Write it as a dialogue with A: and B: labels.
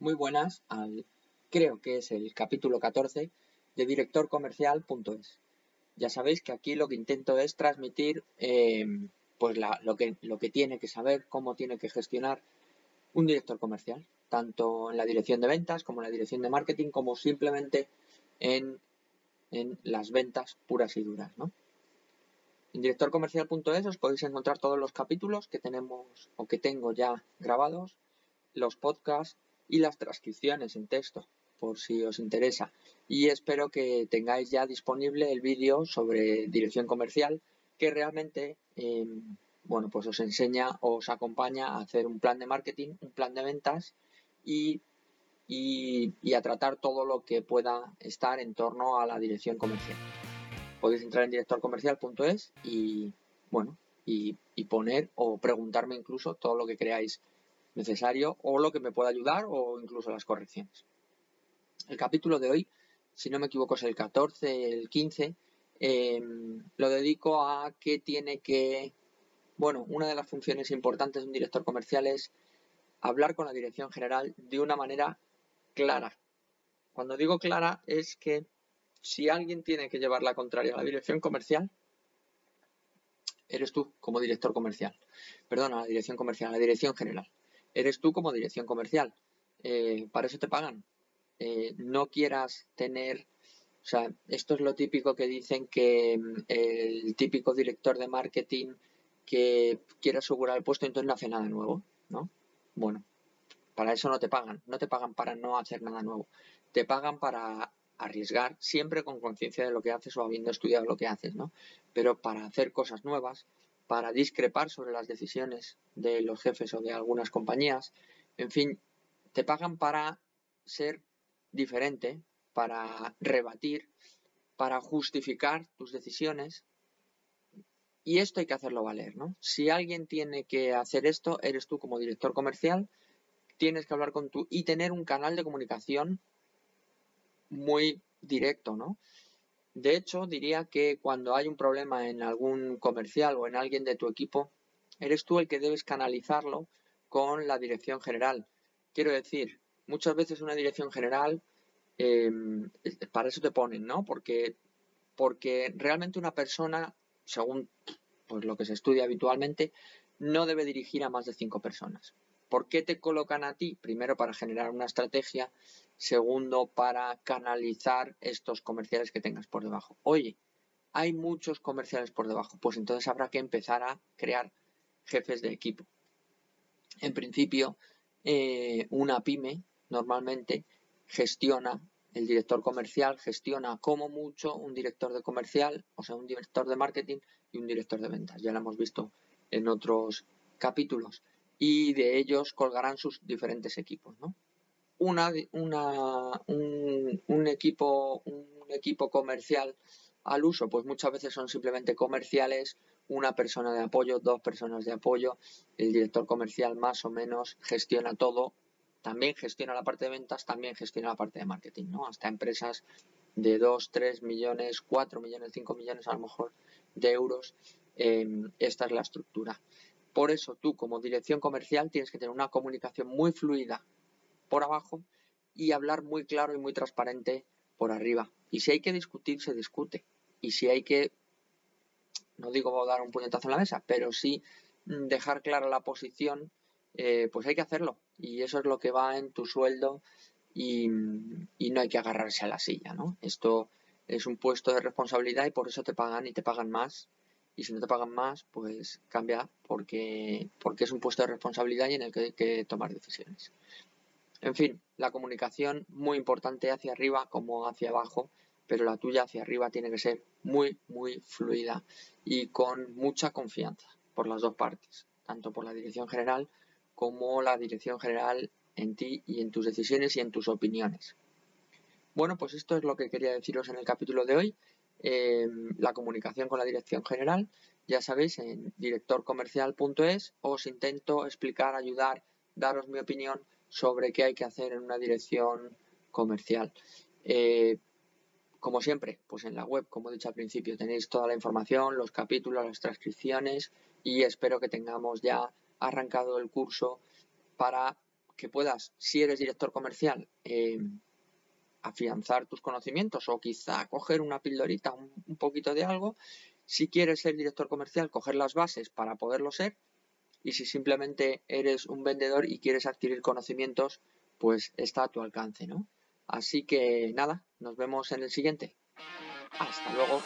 A: Muy buenas al, creo que es el capítulo 14 de directorcomercial.es. Ya sabéis que aquí lo que intento es transmitir eh, pues lo, que, lo que tiene que saber, cómo tiene que gestionar un director comercial, tanto en la dirección de ventas como en la dirección de marketing, como simplemente en, en las ventas puras y duras. ¿no? En directorcomercial.es os podéis encontrar todos los capítulos que tenemos o que tengo ya grabados, los podcasts y las transcripciones en texto, por si os interesa. Y espero que tengáis ya disponible el vídeo sobre dirección comercial, que realmente, em, bueno, pues os enseña, os acompaña a hacer un plan de marketing, un plan de ventas y, y a tratar todo lo que pueda estar en torno a la dirección comercial. Podéis entrar en directorcomercial.es y, bueno, y poner o preguntarme incluso todo lo que creáis necesario o lo que me pueda ayudar o incluso las correcciones. El capítulo de hoy, si no me equivoco, es el 14, el 15, em, lo dedico a que tiene que, bueno, una de las funciones importantes de un director comercial es hablar con la dirección general de una manera clara. Cuando digo clara es que si alguien tiene que llevar la contraria a la dirección comercial, eres tú como director comercial. Perdona, a la dirección comercial, a la dirección general eres tú como dirección comercial. Eh, para eso te pagan. Eh, no quieras tener, o sea, esto es lo típico que dicen que mm, el típico director de marketing que quiere asegurar el puesto entonces no hace nada nuevo, ¿no? Bueno, para eso no te pagan, no te pagan para no hacer nada nuevo, te pagan para arriesgar siempre con conciencia de lo que haces o habiendo estudiado lo que haces, ¿no? Pero para hacer cosas nuevas, para discrepar sobre las decisiones de los jefes o de algunas compañías. En fin, te pagan para ser diferente, para rebatir, para justificar tus decisiones. Y esto hay que hacerlo valer, ¿no? Si alguien tiene que hacer esto, eres tú como director comercial, tienes que hablar con tú y tener un canal de comunicación muy directo, ¿no? De hecho, diría que cuando hay un problema en algún comercial o en alguien de tu equipo, eres tú el que debes canalizarlo con la dirección general. Quiero decir, muchas veces una dirección general, em, para eso te ponen, ¿no? Porque, porque realmente una persona, según pues, lo que se estudia habitualmente, no debe dirigir a más de cinco personas. ¿Por qué te colocan a ti? Primero para generar una estrategia, segundo para canalizar estos comerciales que tengas por debajo. Oye, hay muchos comerciales por debajo, pues entonces habrá que empezar a crear jefes de equipo. En principio, eh, una pyme normalmente gestiona, el director comercial gestiona como mucho un director de comercial, o sea, un director de marketing y un director de ventas. Ya lo hemos visto en otros capítulos y de ellos colgarán sus diferentes equipos, ¿no? Una, una, un, equipo, un equipo comercial al uso, pues muchas veces son simplemente comerciales, una persona de apoyo, dos personas de apoyo, el director comercial más o menos gestiona todo, también gestiona la parte de ventas, también gestiona la parte de marketing, ¿no? Hasta empresas de 2, 3 millones, 4 millones, 5 millones a lo mejor de euros, eh, esta es la estructura. Por eso tú como dirección comercial tienes que tener una comunicación muy fluida por abajo y hablar muy claro y muy transparente por arriba. Y si hay que discutir, se discute. Y si hay que, no digo dar un puñetazo en la mesa, pero sí mm, dejar clara la posición, eh, pues hay que hacerlo. Y eso es lo que va en tu sueldo y, y no hay que agarrarse a la silla, ¿no? Esto es un puesto de responsabilidad y por eso te pagan y te pagan más y si no te pagan más, pues cambia porque, porque es un puesto de responsabilidad y en el que hay que tomar decisiones. En fin, la comunicación muy importante hacia arriba como hacia abajo, pero la tuya hacia arriba tiene que ser muy, muy fluida y con mucha confianza por las dos partes, tanto por la dirección general como la dirección general en ti y en tus decisiones y en tus opiniones. Bueno, pues esto es lo que quería deciros en el capítulo de hoy. Em, la comunicación con la dirección general. Ya sabéis, en directorcomercial.es os intento explicar, ayudar, daros mi opinión sobre qué hay que hacer en una dirección comercial. Eh, como siempre, pues en la web, como he dicho al principio, tenéis toda la información, los capítulos, las transcripciones y espero que tengamos ya arrancado el curso para que puedas, si eres director comercial, eh, afianzar tus conocimientos o quizá coger una pildorita, un, poquito de algo. Si quieres ser director comercial, coger las bases para poderlo ser. Y si simplemente eres un vendedor y quieres adquirir conocimientos, pues está a tu alcance, ¿no? Así que nada, nos vemos en el siguiente. Hasta luego.